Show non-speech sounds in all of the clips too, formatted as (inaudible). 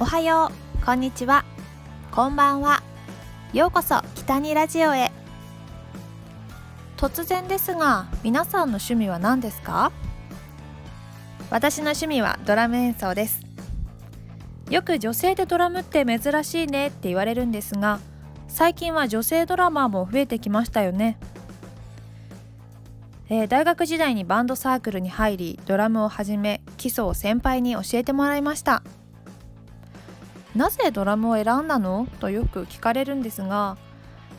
おはよう。こんにちは。こんばんは。ようこそ北にラジオへ。突然ですが皆さんの趣味は何ですか？私の趣味はドラム演奏です。よく女性でドラムって珍しいねって言われるんですが最近は女性ドラマーも増えてきましたよね。えー、大学時代にバンドサークルに入りドラムを始め基礎を先輩に教えてもらいました。なぜドラムを選んだの？とよく聞かれるんですが、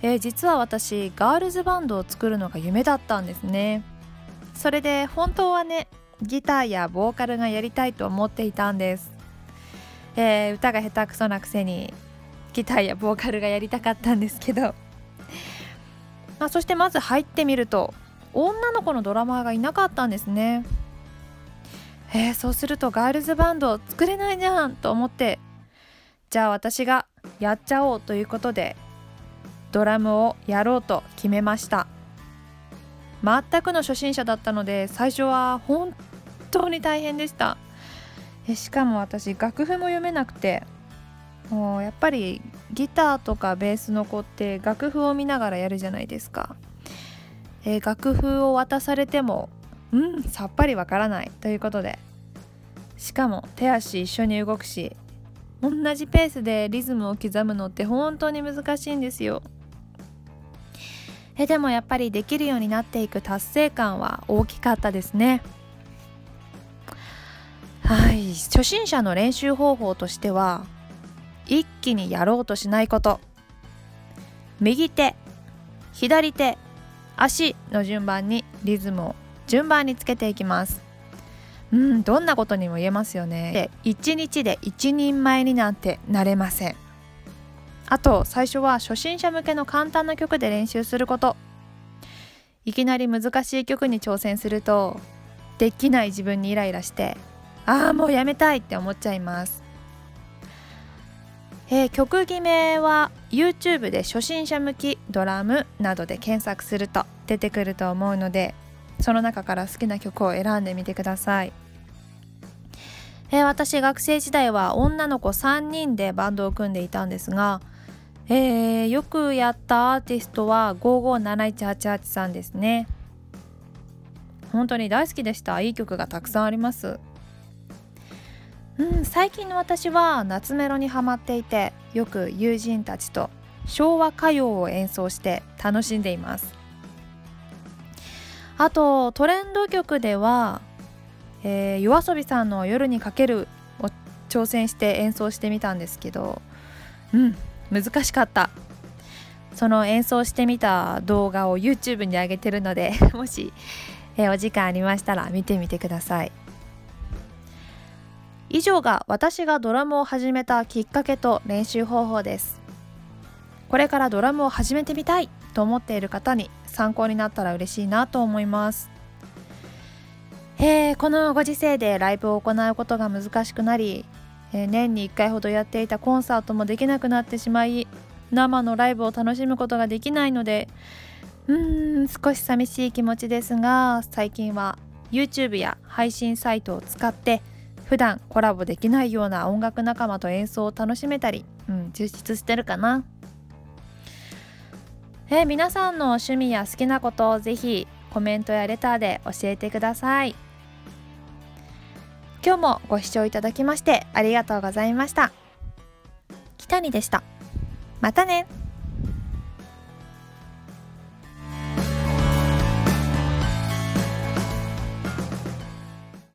えー、実は私ガールズバンドを作るのが夢だったんですね。それで本当はねギターやボーカルがやりたいと思っていたんです、えー、歌が下手くそなくせにギターやボーカルがやりたかったんですけど、まあ、そしてまず入ってみると女の子のドラマーがいなかったんですね。えー、そうするとガールズバンド作れないじゃんと思ってじゃあ私がやっちゃおうということでドラムをやろうと決めました。全くの初心者だったので最初は本当に大変でした。しかも私楽譜も読めなくてもうやっぱりギターとかベースの子って楽譜を見ながらやるじゃないですか、えー、楽譜を渡されてもうんさっぱりわからないということで。しかも手足一緒に動くし同じペースでリズムを刻むのって本当に難しいんですよ。えでもやっぱりできるようになっていく達成感は大きかったですね。はい。初心者の練習方法としては一気にやろうとしないこと。右手左手足の順番にリズムを順番につけていきます。うんどんなことにも言えますよね。で1日で一人前になんてなれません。あと最初は初心者向けの簡単な曲で練習すること。いきなり難しい曲に挑戦するとできない自分にイライラしてああもうやめたいって思っちゃいます。えー、曲決めは YouTube で初心者向きドラムなどで検索すると出てくると思うのでその中から好きな曲を選んでみてください。えー、私学生時代は女の子3人でバンドを組んでいたんですが、えー、よくやったアーティストは557188さんですね。本当に大好きでした。いい曲がたくさんあります。うん最近の私は夏メロにハマっていてよく友人たちと昭和歌謡を演奏して楽しんでいます。あとトレンド曲では、えー、夜遊びさんの「夜にかける」を挑戦して演奏してみたんですけどうん難しかった。その演奏してみた動画を YouTube に上げてるので (laughs) もし、えー、お時間ありましたら見てみてください。以上が私がドラムを始めたきっかけと練習方法です。これからドラムを始めてみたいと思っている方に参考になったら嬉しいなと思いますえー、このご時世でライブを行うことが難しくなり、えー、年に1回ほどやっていたコンサートもできなくなってしまい生のライブを楽しむことができないのでうーん少し寂しい気持ちですが最近は YouTube や配信サイトを使って普段コラボできないような音楽仲間と演奏を楽しめたり、うん、充実してるかな。えー、皆さんの趣味や好きなことをぜひコメントやレターで教えてください。今日もご視聴いただきましてありがとうございました。北にでした。またね。